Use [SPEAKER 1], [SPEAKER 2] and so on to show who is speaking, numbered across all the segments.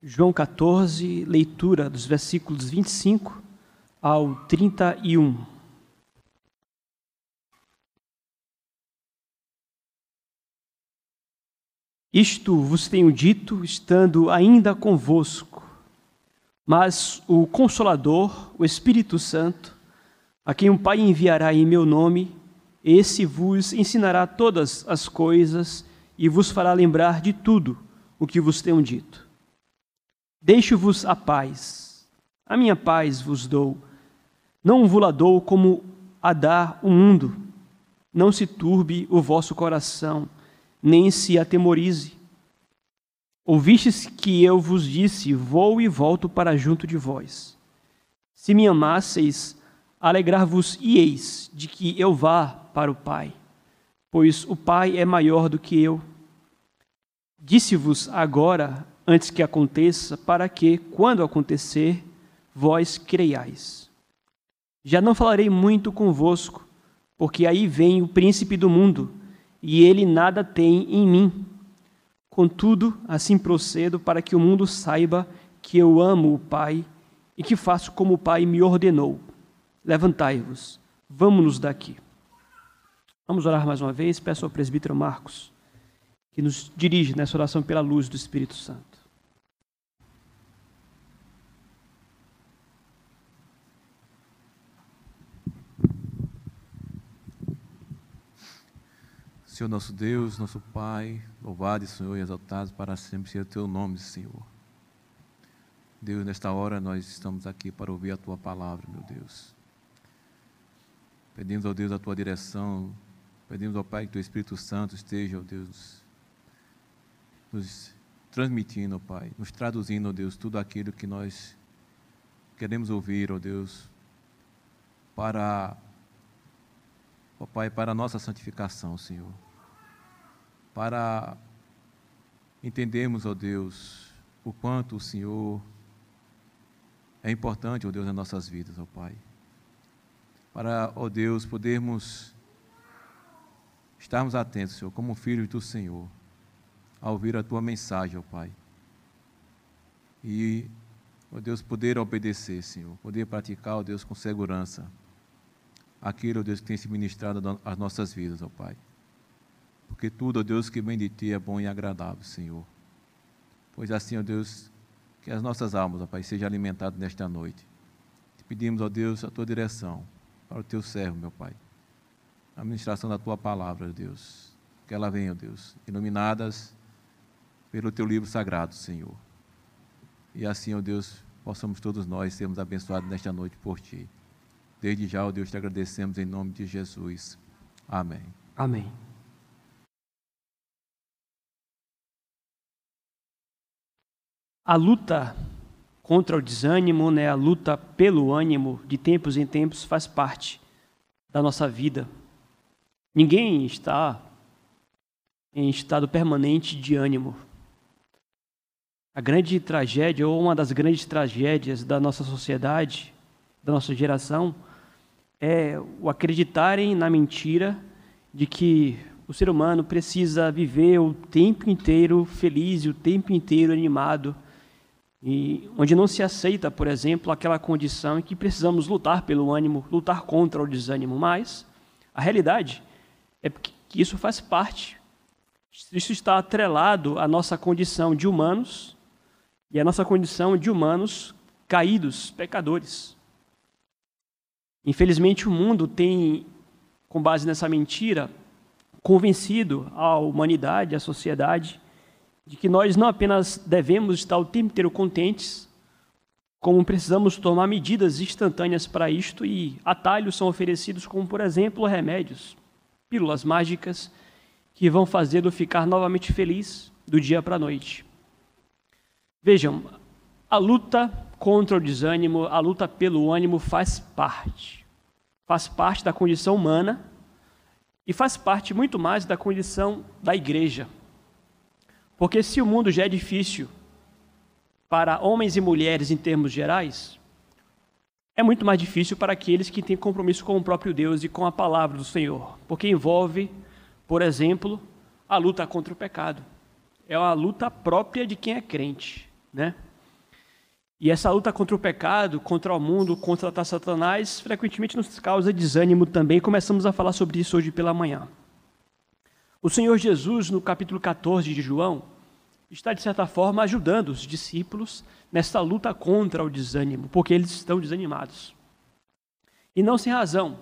[SPEAKER 1] João 14, leitura dos versículos 25 ao 31. Isto vos tenho dito, estando ainda convosco, mas o Consolador, o Espírito Santo, a quem o Pai enviará em meu nome, esse vos ensinará todas as coisas e vos fará lembrar de tudo o que vos tenho dito. Deixo-vos a paz, a minha paz vos dou, não vos la dou como a dá o mundo. Não se turbe o vosso coração, nem se atemorize. Ouvistes que eu vos disse: Vou e volto para junto de vós. Se me amasseis, alegrar-vos-ieis de que eu vá para o Pai, pois o Pai é maior do que eu. Disse-vos agora, antes que aconteça, para que, quando acontecer, vós creiais. Já não falarei muito convosco, porque aí vem o príncipe do mundo e ele nada tem em mim. Contudo, assim procedo para que o mundo saiba que eu amo o Pai e que faço como o Pai me ordenou. Levantai-vos, vamos-nos daqui. Vamos orar mais uma vez. Peço ao presbítero Marcos que nos dirige nessa oração pela luz do Espírito Santo.
[SPEAKER 2] Senhor nosso Deus, nosso Pai, louvado, Senhor, e exaltado para sempre seja teu nome, Senhor. Deus, nesta hora nós estamos aqui para ouvir a tua palavra, meu Deus. Pedimos ao Deus a tua direção, pedimos ao Pai que teu Espírito Santo esteja, ó Deus, nos transmitindo, ó Pai, nos traduzindo, ó Deus, tudo aquilo que nós queremos ouvir, ó Deus, para, ó Pai, para a nossa santificação, Senhor para entendermos, ó Deus, o quanto o Senhor é importante, ó Deus, nas nossas vidas, ó Pai. Para, ó Deus, podermos estarmos atentos, Senhor, como filhos do Senhor, a ouvir a Tua mensagem, ó Pai. E, ó Deus, poder obedecer, Senhor, poder praticar, ó Deus, com segurança aquilo, ó Deus, que tem se ministrado às nossas vidas, ó Pai. Porque tudo, ó Deus, que vem de Ti é bom e agradável, Senhor. Pois assim, ó Deus, que as nossas almas, ó Pai, sejam alimentadas nesta noite. Te pedimos, ó Deus, a Tua direção para o Teu servo, meu Pai. A administração da Tua palavra, ó Deus. Que ela venha, ó Deus, iluminadas pelo Teu livro sagrado, Senhor. E assim, ó Deus, possamos todos nós sermos abençoados nesta noite por Ti. Desde já, ó Deus, te agradecemos em nome de Jesus. Amém.
[SPEAKER 1] Amém. A luta contra o desânimo, né, a luta pelo ânimo, de tempos em tempos, faz parte da nossa vida. Ninguém está em estado permanente de ânimo. A grande tragédia, ou uma das grandes tragédias da nossa sociedade, da nossa geração, é o acreditarem na mentira de que o ser humano precisa viver o tempo inteiro feliz e o tempo inteiro animado e onde não se aceita, por exemplo, aquela condição em que precisamos lutar pelo ânimo, lutar contra o desânimo, mas a realidade é que isso faz parte. Isso está atrelado à nossa condição de humanos e à nossa condição de humanos caídos, pecadores. Infelizmente, o mundo tem, com base nessa mentira, convencido a humanidade, a sociedade, de que nós não apenas devemos estar o tempo inteiro contentes, como precisamos tomar medidas instantâneas para isto e atalhos são oferecidos, como por exemplo remédios, pílulas mágicas que vão fazê-lo ficar novamente feliz do dia para a noite. Vejam, a luta contra o desânimo, a luta pelo ânimo faz parte. Faz parte da condição humana e faz parte muito mais da condição da igreja. Porque se o mundo já é difícil para homens e mulheres em termos gerais, é muito mais difícil para aqueles que têm compromisso com o próprio Deus e com a palavra do Senhor, porque envolve, por exemplo, a luta contra o pecado. É uma luta própria de quem é crente, né? E essa luta contra o pecado, contra o mundo, contra Satanás, frequentemente nos causa desânimo também. Começamos a falar sobre isso hoje pela manhã. O Senhor Jesus, no capítulo 14 de João, está, de certa forma, ajudando os discípulos nessa luta contra o desânimo, porque eles estão desanimados. E não sem razão.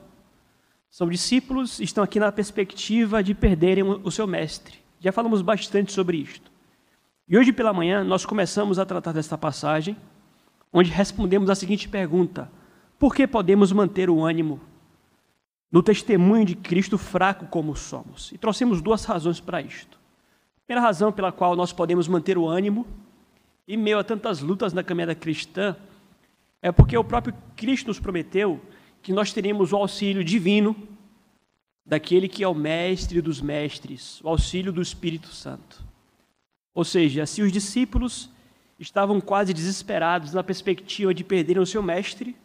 [SPEAKER 1] São discípulos, estão aqui na perspectiva de perderem o seu mestre. Já falamos bastante sobre isto. E hoje pela manhã nós começamos a tratar desta passagem, onde respondemos a seguinte pergunta: Por que podemos manter o ânimo no testemunho de Cristo fraco como somos? E trouxemos duas razões para isto. A primeira razão pela qual nós podemos manter o ânimo em meio a tantas lutas na caminhada cristã é porque o próprio Cristo nos prometeu que nós teríamos o auxílio divino daquele que é o mestre dos mestres, o auxílio do Espírito Santo. Ou seja, se os discípulos estavam quase desesperados na perspectiva de perderem o seu mestre,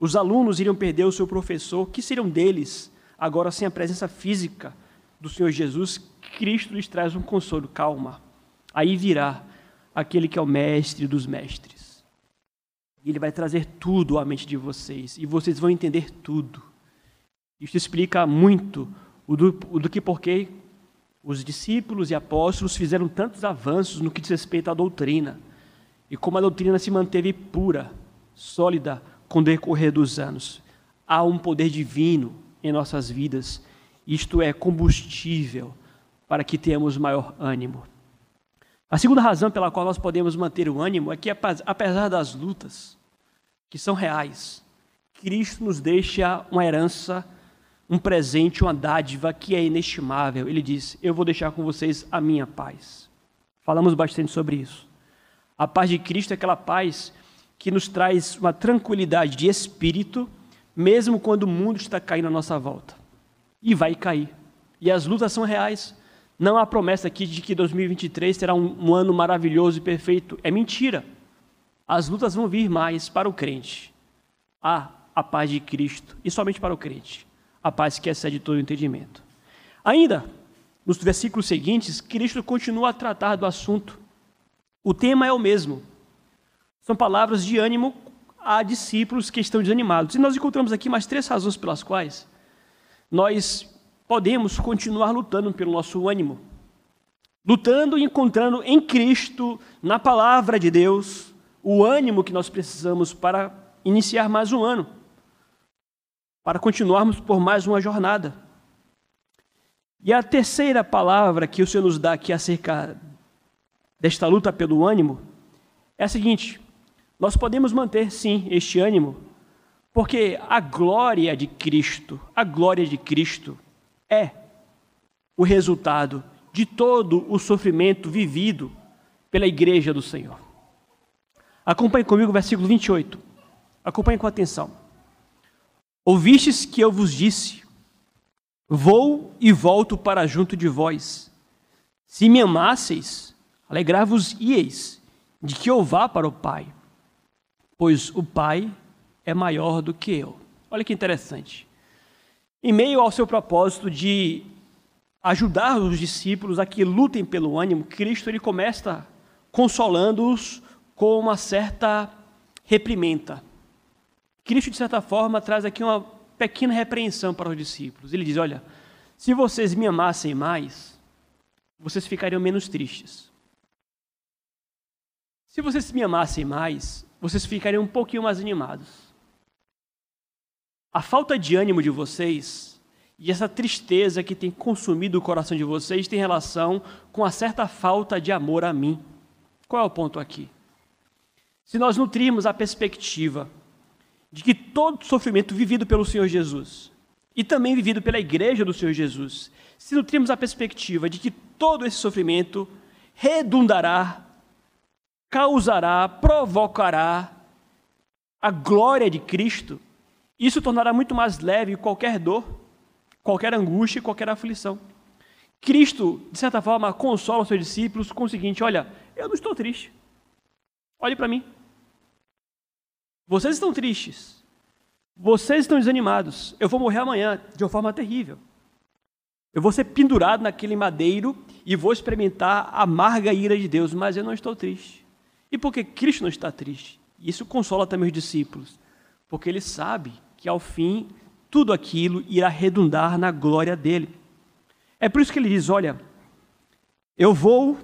[SPEAKER 1] os alunos iriam perder o seu professor, que seriam deles, agora sem a presença física do Senhor Jesus, Cristo lhes traz um consolo, calma. Aí virá aquele que é o mestre dos mestres. Ele vai trazer tudo à mente de vocês e vocês vão entender tudo. Isso explica muito o do, o do que porquê os discípulos e apóstolos fizeram tantos avanços no que diz respeito à doutrina e como a doutrina se manteve pura, sólida com o decorrer dos anos. Há um poder divino em nossas vidas, isto é combustível para que tenhamos maior ânimo. A segunda razão pela qual nós podemos manter o ânimo é que, apesar das lutas, que são reais, Cristo nos deixa uma herança, um presente, uma dádiva que é inestimável. Ele diz: Eu vou deixar com vocês a minha paz. Falamos bastante sobre isso. A paz de Cristo é aquela paz que nos traz uma tranquilidade de espírito, mesmo quando o mundo está caindo à nossa volta. E vai cair. E as lutas são reais. Não há promessa aqui de que 2023 será um, um ano maravilhoso e perfeito. É mentira. As lutas vão vir mais para o crente. Há a paz de Cristo, e somente para o crente. A paz que excede todo o entendimento. Ainda, nos versículos seguintes, Cristo continua a tratar do assunto. O tema é o mesmo. São palavras de ânimo a discípulos que estão desanimados. E nós encontramos aqui mais três razões pelas quais nós podemos continuar lutando pelo nosso ânimo. Lutando e encontrando em Cristo, na palavra de Deus, o ânimo que nós precisamos para iniciar mais um ano, para continuarmos por mais uma jornada. E a terceira palavra que o Senhor nos dá aqui acerca desta luta pelo ânimo é a seguinte: nós podemos manter sim este ânimo, porque a glória de Cristo, a glória de Cristo, é o resultado de todo o sofrimento vivido pela igreja do Senhor. Acompanhe comigo o versículo 28. Acompanhe com atenção. Ouvistes que eu vos disse: Vou e volto para junto de vós. Se me amasseis, alegrar-vos-ieis de que eu vá para o Pai, pois o Pai é maior do que eu. Olha que interessante. Em meio ao seu propósito de ajudar os discípulos a que lutem pelo ânimo, Cristo ele começa consolando-os com uma certa reprimenda. Cristo, de certa forma, traz aqui uma pequena repreensão para os discípulos. Ele diz: Olha, se vocês me amassem mais, vocês ficariam menos tristes. Se vocês me amassem mais, vocês ficariam um pouquinho mais animados. A falta de ânimo de vocês e essa tristeza que tem consumido o coração de vocês tem relação com a certa falta de amor a mim. Qual é o ponto aqui? Se nós nutrirmos a perspectiva de que todo sofrimento vivido pelo Senhor Jesus e também vivido pela igreja do Senhor Jesus, se nutrirmos a perspectiva de que todo esse sofrimento redundará, causará, provocará a glória de Cristo, isso tornará muito mais leve qualquer dor, qualquer angústia qualquer aflição. Cristo, de certa forma, consola os seus discípulos com o seguinte: olha, eu não estou triste. Olhe para mim. Vocês estão tristes. Vocês estão desanimados. Eu vou morrer amanhã de uma forma terrível. Eu vou ser pendurado naquele madeiro e vou experimentar a amarga ira de Deus, mas eu não estou triste. E por que Cristo não está triste? Isso consola também os discípulos, porque ele sabe que ao fim tudo aquilo irá redundar na glória dele. É por isso que ele diz: Olha, eu vou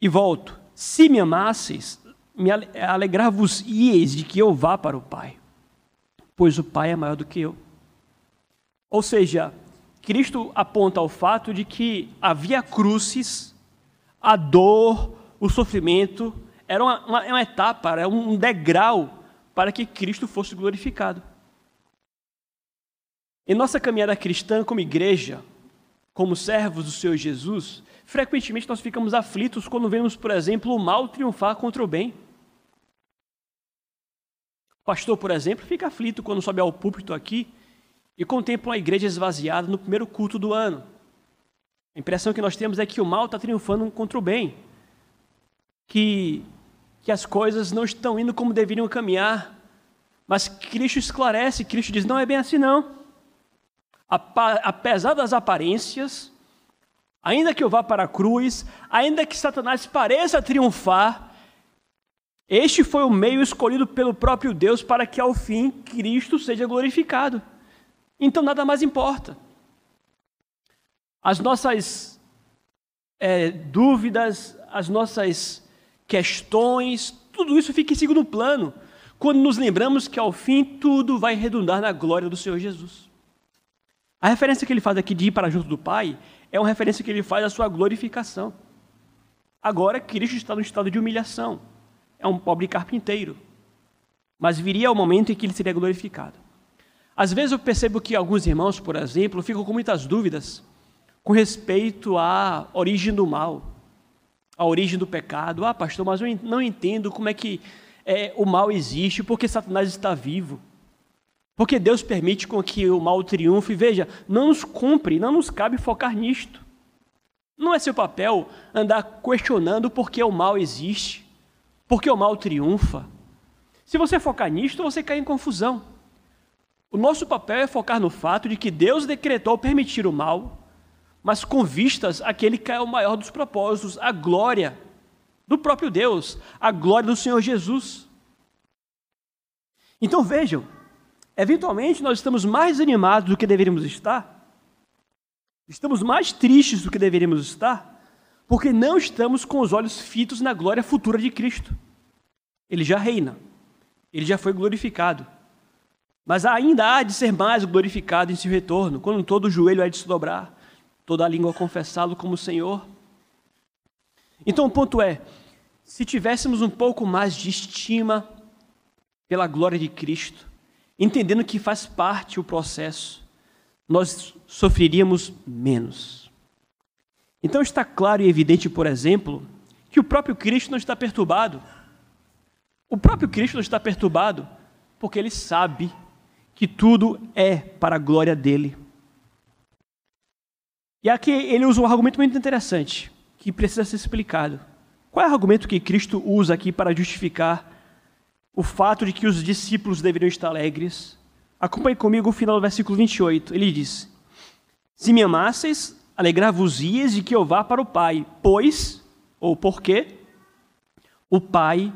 [SPEAKER 1] e volto. Se me amasseis, me alegrar-vos-ieis de que eu vá para o Pai, pois o Pai é maior do que eu. Ou seja, Cristo aponta ao fato de que havia crucis, a dor, o sofrimento, era uma, uma, uma etapa, era um degrau para que Cristo fosse glorificado. Em nossa caminhada cristã como igreja, como servos do Senhor Jesus, frequentemente nós ficamos aflitos quando vemos, por exemplo, o mal triunfar contra o bem. O pastor, por exemplo, fica aflito quando sobe ao púlpito aqui e contempla uma igreja esvaziada no primeiro culto do ano. A impressão que nós temos é que o mal está triunfando contra o bem, que, que as coisas não estão indo como deveriam caminhar, mas Cristo esclarece, Cristo diz: não é bem assim não apesar das aparências, ainda que eu vá para a cruz, ainda que Satanás pareça triunfar, este foi o meio escolhido pelo próprio Deus para que ao fim Cristo seja glorificado. Então nada mais importa. As nossas é, dúvidas, as nossas questões, tudo isso fica em segundo plano, quando nos lembramos que ao fim tudo vai redundar na glória do Senhor Jesus. A referência que ele faz aqui de ir para junto do Pai é uma referência que ele faz à sua glorificação. Agora, Cristo está no estado de humilhação. É um pobre carpinteiro. Mas viria o momento em que ele seria glorificado. Às vezes eu percebo que alguns irmãos, por exemplo, ficam com muitas dúvidas com respeito à origem do mal, à origem do pecado. Ah, pastor, mas eu não entendo como é que é, o mal existe, porque Satanás está vivo. Porque Deus permite com que o mal triunfe. Veja, não nos cumpre, não nos cabe focar nisto. Não é seu papel andar questionando por que o mal existe, por que o mal triunfa. Se você focar nisto, você cai em confusão. O nosso papel é focar no fato de que Deus decretou permitir o mal, mas com vistas àquele que é o maior dos propósitos, a glória do próprio Deus, a glória do Senhor Jesus. Então vejam, Eventualmente, nós estamos mais animados do que deveríamos estar, estamos mais tristes do que deveríamos estar, porque não estamos com os olhos fitos na glória futura de Cristo. Ele já reina, ele já foi glorificado, mas ainda há de ser mais glorificado em seu retorno, quando todo o joelho há de se dobrar, toda a língua confessá-lo como Senhor. Então o ponto é: se tivéssemos um pouco mais de estima pela glória de Cristo, entendendo que faz parte o processo, nós sofreríamos menos. Então está claro e evidente, por exemplo, que o próprio Cristo não está perturbado. O próprio Cristo não está perturbado porque ele sabe que tudo é para a glória dele. E aqui ele usa um argumento muito interessante, que precisa ser explicado. Qual é o argumento que Cristo usa aqui para justificar o fato de que os discípulos deveriam estar alegres. Acompanhe comigo o final do versículo 28. Ele diz: Se me amasseis, alegrar-vos-ias de que eu vá para o Pai, pois, ou porque, o Pai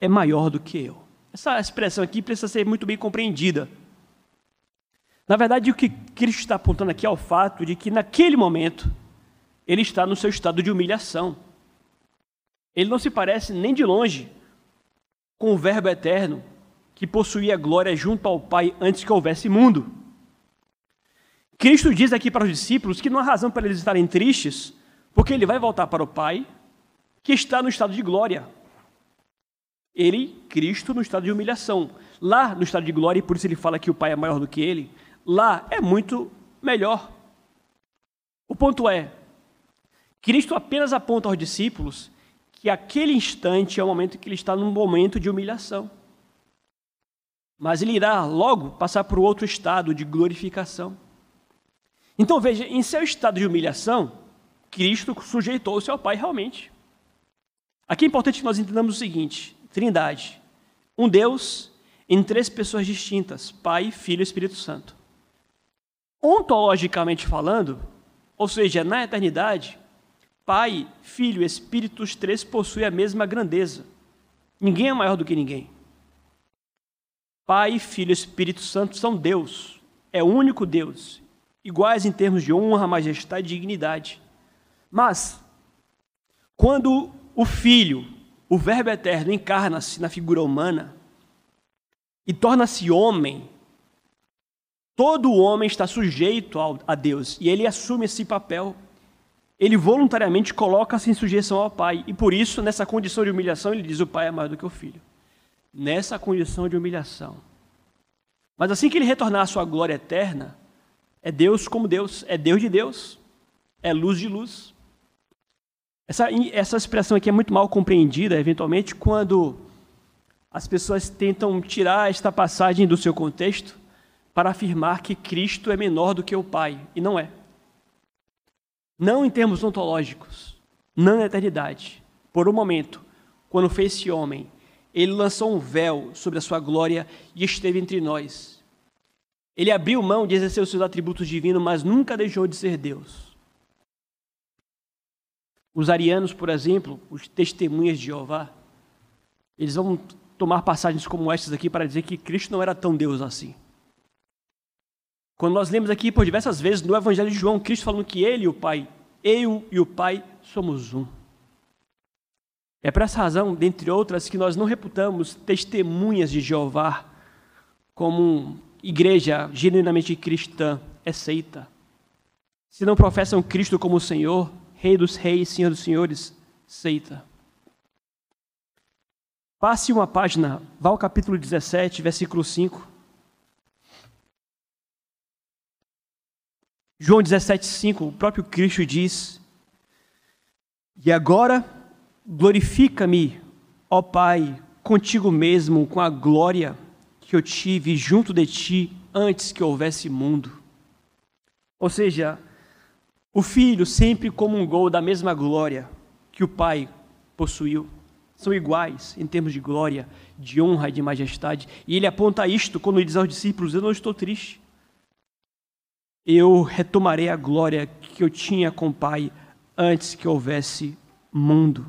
[SPEAKER 1] é maior do que eu. Essa expressão aqui precisa ser muito bem compreendida. Na verdade, o que Cristo está apontando aqui é o fato de que, naquele momento, ele está no seu estado de humilhação. Ele não se parece nem de longe com o Verbo eterno que possuía glória junto ao Pai antes que houvesse mundo. Cristo diz aqui para os discípulos que não há razão para eles estarem tristes, porque ele vai voltar para o Pai, que está no estado de glória. Ele, Cristo, no estado de humilhação. Lá no estado de glória, e por isso ele fala que o Pai é maior do que ele, lá é muito melhor. O ponto é, Cristo apenas aponta aos discípulos que aquele instante é o momento que ele está num momento de humilhação. Mas ele irá logo passar para o outro estado de glorificação. Então veja, em seu estado de humilhação, Cristo sujeitou-se ao Pai realmente. Aqui é importante que nós entendamos o seguinte: Trindade, um Deus em três pessoas distintas, Pai, Filho e Espírito Santo. Ontologicamente falando, ou seja, na eternidade, Pai, Filho e Espírito, os três possuem a mesma grandeza. Ninguém é maior do que ninguém. Pai, Filho Espírito Santo são Deus. É o único Deus. Iguais em termos de honra, majestade e dignidade. Mas, quando o Filho, o Verbo eterno, encarna-se na figura humana e torna-se homem, todo homem está sujeito a Deus e ele assume esse papel. Ele voluntariamente coloca-se em sujeição ao Pai e por isso, nessa condição de humilhação, ele diz: O Pai é maior do que o Filho. Nessa condição de humilhação. Mas assim que ele retornar à sua glória eterna, é Deus como Deus, é Deus de Deus, é luz de luz. Essa, essa expressão aqui é muito mal compreendida, eventualmente, quando as pessoas tentam tirar esta passagem do seu contexto para afirmar que Cristo é menor do que o Pai, e não é. Não em termos ontológicos, não na eternidade. Por um momento, quando fez-se homem, ele lançou um véu sobre a sua glória e esteve entre nós. Ele abriu mão de exercer os seus atributos divinos, mas nunca deixou de ser Deus. Os arianos, por exemplo, os testemunhas de Jeová, eles vão tomar passagens como estas aqui para dizer que Cristo não era tão Deus assim. Quando nós lemos aqui por diversas vezes no Evangelho de João, Cristo falando que ele e o Pai, eu e o Pai somos um. É por essa razão, dentre outras, que nós não reputamos testemunhas de Jeová como igreja genuinamente cristã, é seita. Se não professam Cristo como Senhor, Rei dos Reis, Senhor dos Senhores, seita. Passe uma página, vá ao capítulo 17, versículo 5. João 17, 5, o próprio Cristo diz: E agora glorifica-me, ó Pai, contigo mesmo, com a glória que eu tive junto de ti antes que houvesse mundo. Ou seja, o filho sempre comungou da mesma glória que o pai possuiu. São iguais em termos de glória, de honra e de majestade. E ele aponta isto quando ele diz aos discípulos: Eu não estou triste. Eu retomarei a glória que eu tinha com o Pai antes que houvesse mundo.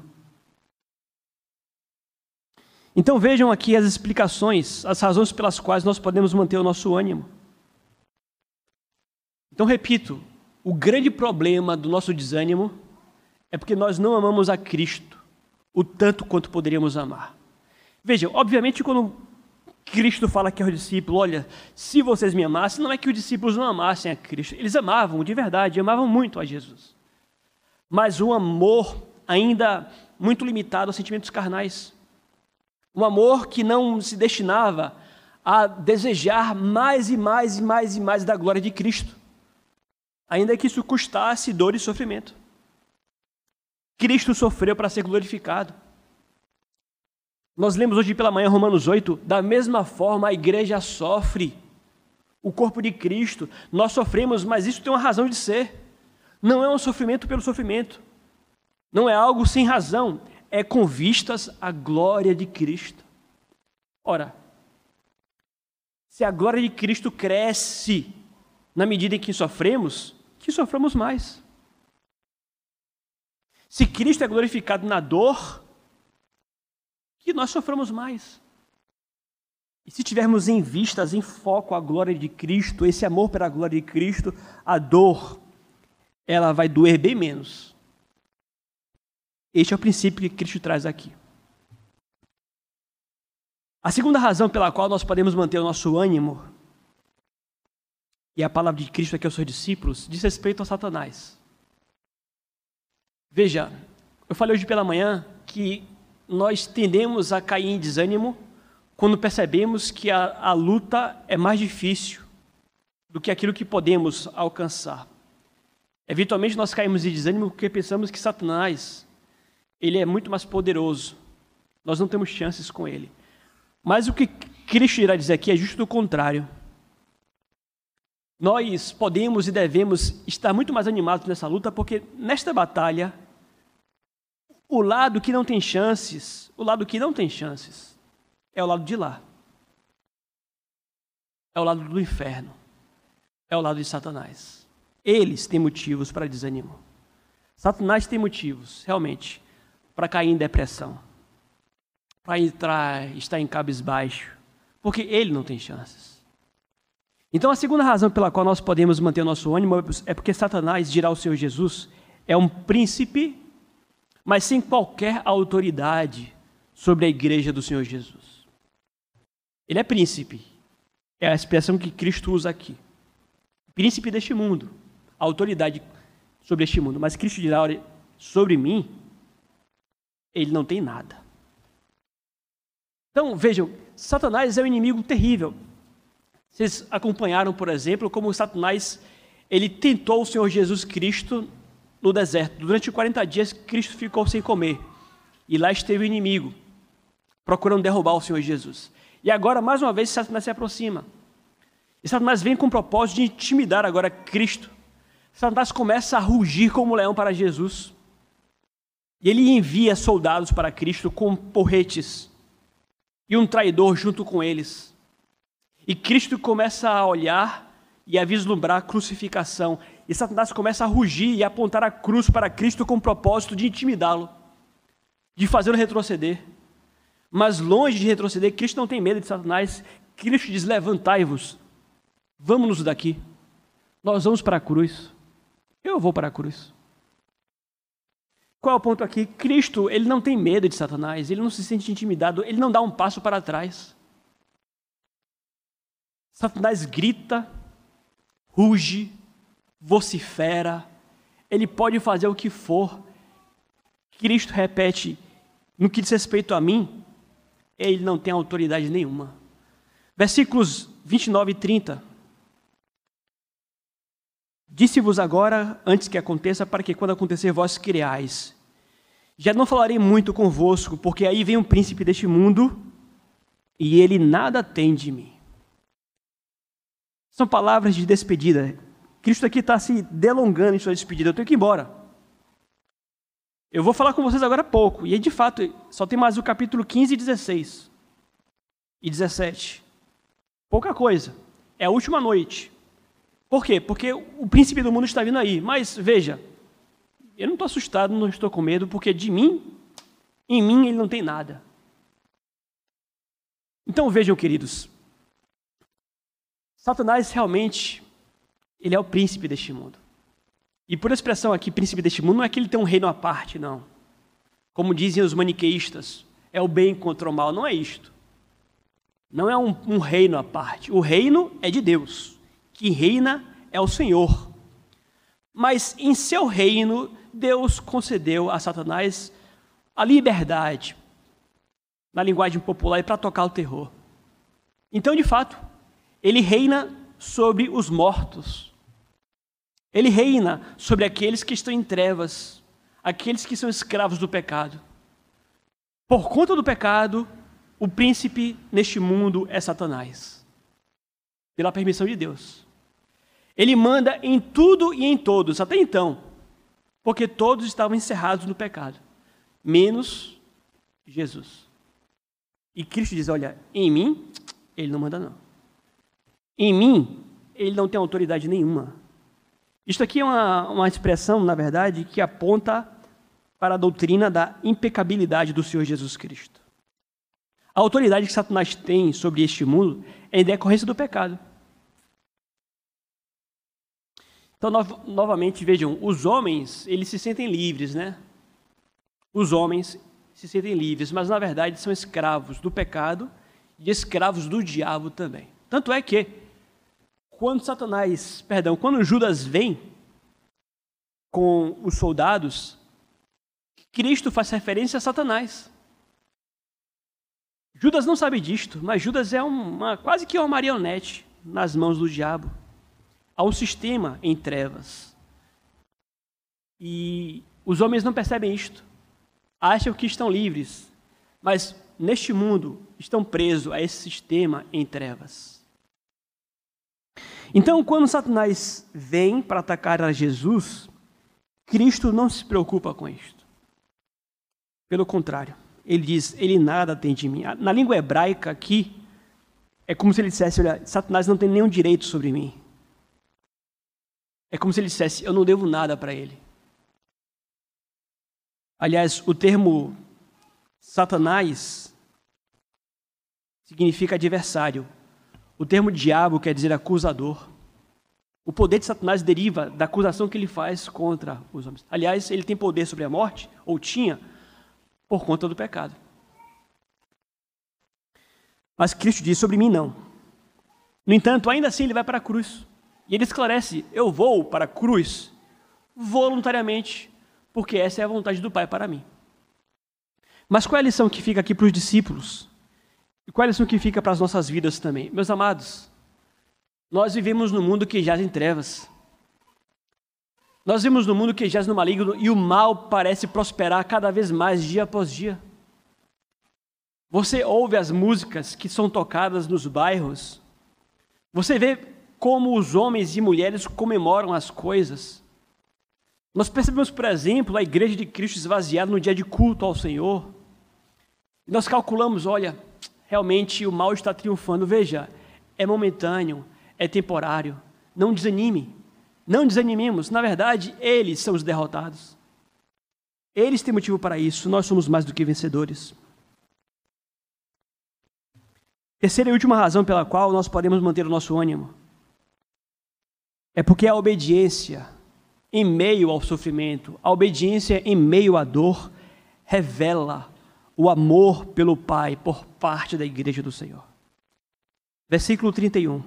[SPEAKER 1] Então vejam aqui as explicações, as razões pelas quais nós podemos manter o nosso ânimo. Então repito, o grande problema do nosso desânimo é porque nós não amamos a Cristo o tanto quanto poderíamos amar. Veja, obviamente, quando Cristo fala aqui aos discípulos: Olha, se vocês me amassem, não é que os discípulos não amassem a Cristo, eles amavam de verdade, amavam muito a Jesus. Mas um amor ainda muito limitado aos sentimentos carnais. Um amor que não se destinava a desejar mais e mais e mais e mais da glória de Cristo ainda que isso custasse dor e sofrimento. Cristo sofreu para ser glorificado. Nós lemos hoje pela manhã Romanos 8, da mesma forma a igreja sofre. O corpo de Cristo, nós sofremos, mas isso tem uma razão de ser. Não é um sofrimento pelo sofrimento. Não é algo sem razão, é com vistas à glória de Cristo. Ora, se a glória de Cristo cresce na medida em que sofremos, que soframos mais. Se Cristo é glorificado na dor, que nós soframos mais. E se tivermos em vistas, em foco a glória de Cristo, esse amor pela glória de Cristo, a dor, ela vai doer bem menos. Este é o princípio que Cristo traz aqui. A segunda razão pela qual nós podemos manter o nosso ânimo e a palavra de Cristo aqui aos seus discípulos diz respeito a Satanás. Veja, eu falei hoje pela manhã que nós tendemos a cair em desânimo quando percebemos que a, a luta é mais difícil do que aquilo que podemos alcançar. Eventualmente nós caímos em desânimo porque pensamos que Satanás ele é muito mais poderoso. Nós não temos chances com ele. Mas o que Cristo irá dizer aqui é justo o contrário. Nós podemos e devemos estar muito mais animados nessa luta, porque nesta batalha, o lado que não tem chances, o lado que não tem chances, é o lado de lá. É o lado do inferno. É o lado de Satanás. Eles têm motivos para desânimo. Satanás tem motivos, realmente, para cair em depressão. para entrar, estar em cabisbaixo, porque ele não tem chances. Então, a segunda razão pela qual nós podemos manter o nosso ânimo é porque Satanás, dirá o Senhor Jesus, é um príncipe, mas sem qualquer autoridade sobre a igreja do Senhor Jesus. Ele é príncipe, é a expressão que Cristo usa aqui. Príncipe deste mundo, autoridade sobre este mundo. Mas Cristo dirá sobre mim, ele não tem nada. Então, vejam, Satanás é um inimigo terrível. Vocês acompanharam, por exemplo, como Satanás ele tentou o Senhor Jesus Cristo no deserto. Durante 40 dias, Cristo ficou sem comer. E lá esteve o inimigo, procurando derrubar o Senhor Jesus. E agora, mais uma vez, Satanás se aproxima. E Satanás vem com o propósito de intimidar agora Cristo. Satanás começa a rugir como um leão para Jesus. E ele envia soldados para Cristo com porretes e um traidor junto com eles. E Cristo começa a olhar e a vislumbrar a crucificação. E Satanás começa a rugir e a apontar a cruz para Cristo com o propósito de intimidá-lo, de fazê-lo retroceder. Mas longe de retroceder, Cristo não tem medo de Satanás. Cristo diz: Levantai-vos, vamos-nos daqui. Nós vamos para a cruz. Eu vou para a cruz. Qual é o ponto aqui? Cristo, ele não tem medo de Satanás, ele não se sente intimidado, ele não dá um passo para trás. Satanás grita, ruge, vocifera, ele pode fazer o que for. Cristo repete: no que diz respeito a mim, ele não tem autoridade nenhuma. Versículos 29 e 30. Disse-vos agora, antes que aconteça, para que quando acontecer vós criais. Já não falarei muito convosco, porque aí vem um príncipe deste mundo e ele nada tem de mim. São palavras de despedida. Cristo aqui está se delongando em sua despedida. Eu tenho que ir embora. Eu vou falar com vocês agora pouco. E de fato, só tem mais o capítulo 15 e 16. E 17. Pouca coisa. É a última noite. Por quê? Porque o príncipe do mundo está vindo aí. Mas veja, eu não estou assustado, não estou com medo, porque de mim, em mim, ele não tem nada. Então vejam, queridos, Satanás realmente, ele é o príncipe deste mundo. E por expressão aqui, príncipe deste mundo, não é que ele tem um reino à parte, não. Como dizem os maniqueístas, é o bem contra o mal, não é isto. Não é um, um reino à parte. O reino é de Deus que reina é o Senhor. Mas em seu reino, Deus concedeu a Satanás a liberdade, na linguagem popular, para tocar o terror. Então, de fato, ele reina sobre os mortos. Ele reina sobre aqueles que estão em trevas, aqueles que são escravos do pecado. Por conta do pecado, o príncipe neste mundo é Satanás, pela permissão de Deus. Ele manda em tudo e em todos, até então, porque todos estavam encerrados no pecado, menos Jesus. E Cristo diz: Olha, em mim, ele não manda, não. Em mim, ele não tem autoridade nenhuma. Isto aqui é uma, uma expressão, na verdade, que aponta para a doutrina da impecabilidade do Senhor Jesus Cristo. A autoridade que Satanás tem sobre este mundo é em decorrência do pecado. Então, no, novamente, vejam, os homens, eles se sentem livres, né? Os homens se sentem livres, mas na verdade são escravos do pecado e escravos do diabo também. Tanto é que, quando Satanás, perdão, quando Judas vem com os soldados, Cristo faz referência a Satanás. Judas não sabe disto, mas Judas é uma, quase que uma marionete nas mãos do diabo a um sistema em trevas. E os homens não percebem isto. Acham que estão livres, mas neste mundo estão presos a esse sistema em trevas. Então, quando Satanás vem para atacar a Jesus, Cristo não se preocupa com isto. Pelo contrário, ele diz: Ele nada tem de mim. Na língua hebraica aqui, é como se ele dissesse: Olha, Satanás não tem nenhum direito sobre mim. É como se ele dissesse: Eu não devo nada para ele. Aliás, o termo Satanás significa adversário. O termo diabo quer dizer acusador. O poder de Satanás deriva da acusação que ele faz contra os homens. Aliás, ele tem poder sobre a morte, ou tinha, por conta do pecado. Mas Cristo diz sobre mim não. No entanto, ainda assim ele vai para a cruz. E ele esclarece: eu vou para a cruz voluntariamente, porque essa é a vontade do Pai para mim. Mas qual é a lição que fica aqui para os discípulos? E qual é a lição que fica para as nossas vidas também? Meus amados, nós vivemos num mundo que jaz em trevas. Nós vivemos num mundo que jaz no maligno e o mal parece prosperar cada vez mais dia após dia. Você ouve as músicas que são tocadas nos bairros. Você vê como os homens e mulheres comemoram as coisas. Nós percebemos, por exemplo, a igreja de Cristo esvaziada no dia de culto ao Senhor. Nós calculamos, olha, realmente o mal está triunfando. Veja, é momentâneo, é temporário. Não desanime. Não desanimemos. Na verdade, eles são os derrotados. Eles têm motivo para isso. Nós somos mais do que vencedores. Terceira e última razão pela qual nós podemos manter o nosso ânimo é porque a obediência em meio ao sofrimento, a obediência em meio à dor, revela o amor pelo Pai por parte da igreja do Senhor. Versículo 31.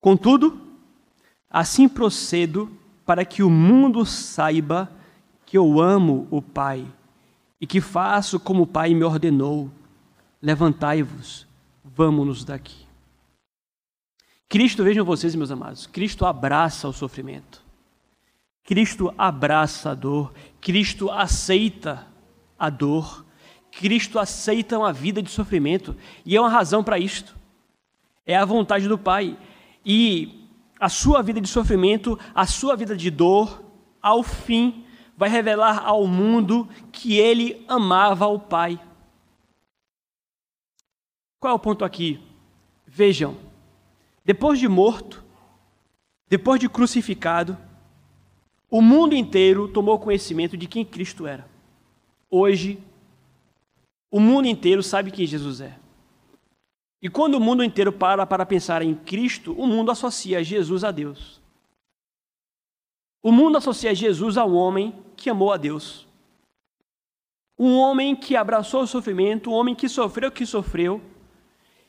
[SPEAKER 1] Contudo, assim procedo para que o mundo saiba que eu amo o Pai e que faço como o Pai me ordenou levantai-vos, vamos-nos daqui. Cristo, vejam vocês, meus amados, Cristo abraça o sofrimento. Cristo abraça a dor, Cristo aceita a dor, Cristo aceita uma vida de sofrimento, e é uma razão para isto. É a vontade do Pai. E a sua vida de sofrimento, a sua vida de dor, ao fim, vai revelar ao mundo que ele amava o Pai. Qual é o ponto aqui? Vejam, depois de morto, depois de crucificado, o mundo inteiro tomou conhecimento de quem Cristo era. Hoje, o mundo inteiro sabe quem Jesus é. E quando o mundo inteiro para para pensar em Cristo, o mundo associa Jesus a Deus. O mundo associa Jesus a um homem que amou a Deus. Um homem que abraçou o sofrimento, um homem que sofreu o que sofreu,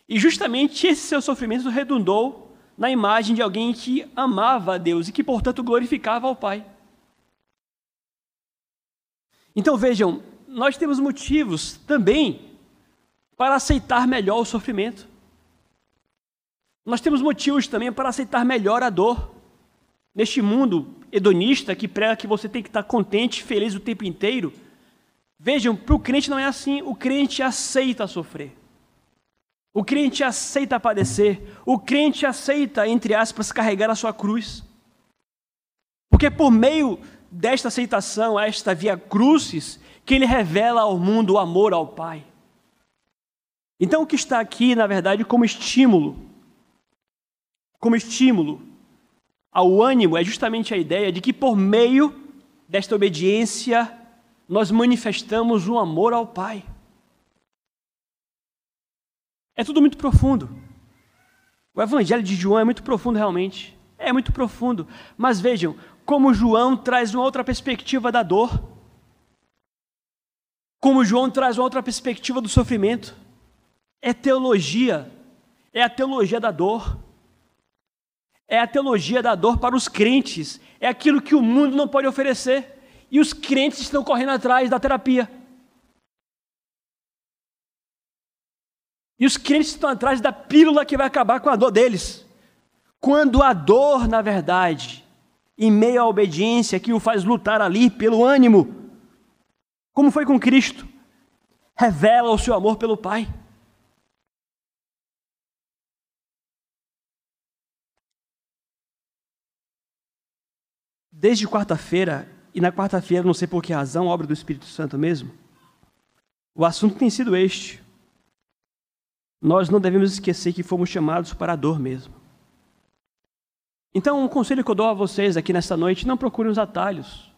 [SPEAKER 1] e justamente esse seu sofrimento redundou na imagem de alguém que amava a Deus e que, portanto, glorificava ao Pai. Então vejam, nós temos motivos também para aceitar melhor o sofrimento. Nós temos motivos também para aceitar melhor a dor. Neste mundo hedonista que prega que você tem que estar contente, feliz o tempo inteiro, vejam, para o crente não é assim. O crente aceita sofrer. O crente aceita padecer, o crente aceita, entre aspas, carregar a sua cruz. Porque por meio desta aceitação, esta via crucis, que ele revela ao mundo o amor ao Pai. Então o que está aqui, na verdade, como estímulo, como estímulo ao ânimo, é justamente a ideia de que por meio desta obediência nós manifestamos o amor ao Pai. É tudo muito profundo. O evangelho de João é muito profundo realmente. É muito profundo. Mas vejam como João traz uma outra perspectiva da dor. Como João traz uma outra perspectiva do sofrimento. É teologia. É a teologia da dor. É a teologia da dor para os crentes. É aquilo que o mundo não pode oferecer. E os crentes estão correndo atrás da terapia. E os crentes estão atrás da pílula que vai acabar com a dor deles. Quando a dor, na verdade, em meio à obediência que o faz lutar ali pelo ânimo, como foi com Cristo, revela o seu amor pelo Pai. Desde quarta-feira, e na quarta-feira, não sei por que razão, obra do Espírito Santo mesmo, o assunto tem sido este: nós não devemos esquecer que fomos chamados para a dor mesmo. Então, um conselho que eu dou a vocês aqui nesta noite: não procurem os atalhos.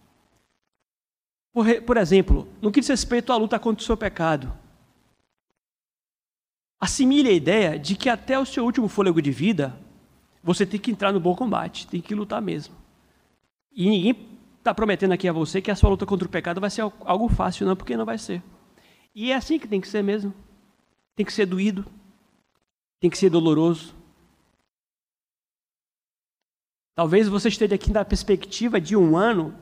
[SPEAKER 1] Por, por exemplo, no que diz respeito à luta contra o seu pecado, Assimile a ideia de que até o seu último fôlego de vida, você tem que entrar no bom combate, tem que lutar mesmo. E ninguém está prometendo aqui a você que a sua luta contra o pecado vai ser algo fácil, não, porque não vai ser. E é assim que tem que ser mesmo. Tem que ser doído, tem que ser doloroso. Talvez você esteja aqui na perspectiva de um ano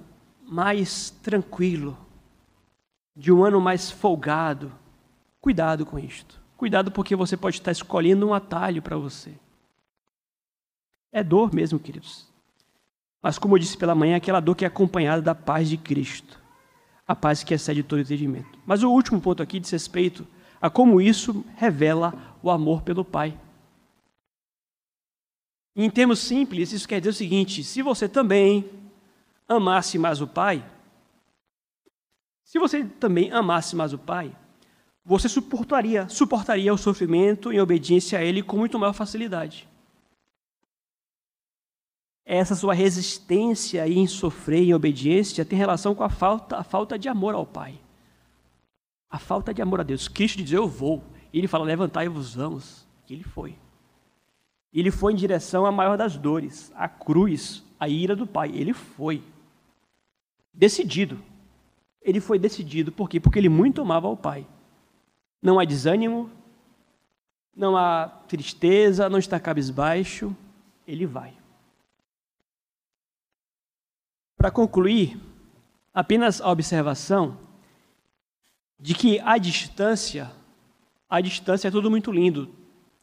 [SPEAKER 1] mais tranquilo, de um ano mais folgado. Cuidado com isto. Cuidado porque você pode estar escolhendo um atalho para você. É dor mesmo, queridos. Mas, como eu disse pela manhã, aquela dor que é acompanhada da paz de Cristo. A paz que excede todo entendimento. Mas o último ponto aqui diz respeito a como isso revela o amor pelo Pai. Em termos simples, isso quer dizer o seguinte: se você também amasse mais o Pai, se você também amasse mais o Pai, você suportaria, suportaria o sofrimento em obediência a Ele com muito maior facilidade. Essa sua resistência em sofrer em obediência tem relação com a falta, a falta de amor ao Pai. A falta de amor a Deus. Cristo diz: Eu vou. E ele fala: Levantai-vos, vamos. E ele foi. Ele foi em direção à maior das dores, a cruz, a ira do Pai. Ele foi. Decidido. Ele foi decidido. Por quê? Porque ele muito amava o Pai. Não há desânimo, não há tristeza, não está cabisbaixo. Ele vai. Para concluir, apenas a observação de que a distância, a distância é tudo muito lindo,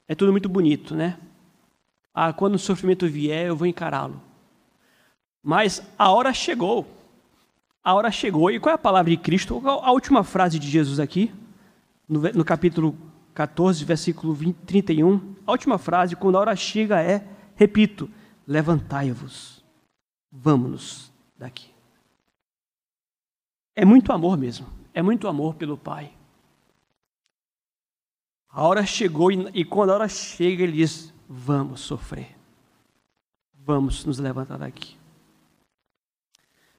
[SPEAKER 1] é tudo muito bonito, né? Ah, quando o sofrimento vier, eu vou encará-lo. Mas a hora chegou. A hora chegou. E qual é a palavra de Cristo? A última frase de Jesus aqui, no, no capítulo 14, versículo 20, 31. A última frase, quando a hora chega, é, repito, levantai-vos, vamos-nos daqui. É muito amor mesmo. É muito amor pelo Pai. A hora chegou e, e quando a hora chega, ele diz: Vamos sofrer. Vamos nos levantar daqui.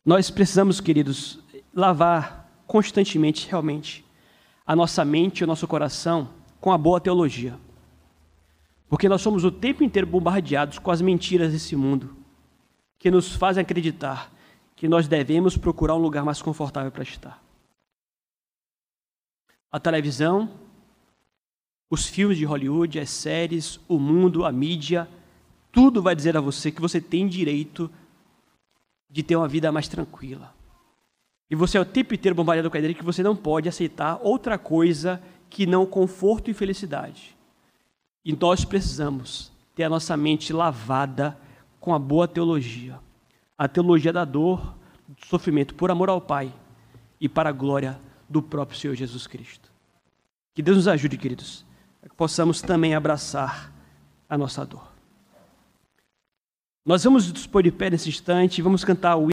[SPEAKER 1] Nós precisamos, queridos, lavar constantemente, realmente, a nossa mente e o nosso coração com a boa teologia. Porque nós somos o tempo inteiro bombardeados com as mentiras desse mundo, que nos fazem acreditar que nós devemos procurar um lugar mais confortável para estar. A televisão, os filmes de Hollywood, as séries, o mundo, a mídia, tudo vai dizer a você que você tem direito de ter uma vida mais tranquila. E você é o tempo inteiro bombardeado com a ideia que você não pode aceitar outra coisa que não conforto e felicidade. E nós precisamos ter a nossa mente lavada com a boa teologia. A teologia da dor, do sofrimento, por amor ao Pai e para a glória do próprio Senhor Jesus Cristo. Que Deus nos ajude, queridos, que possamos também abraçar a nossa dor. Nós vamos nos dispor de pé nesse instante e vamos cantar o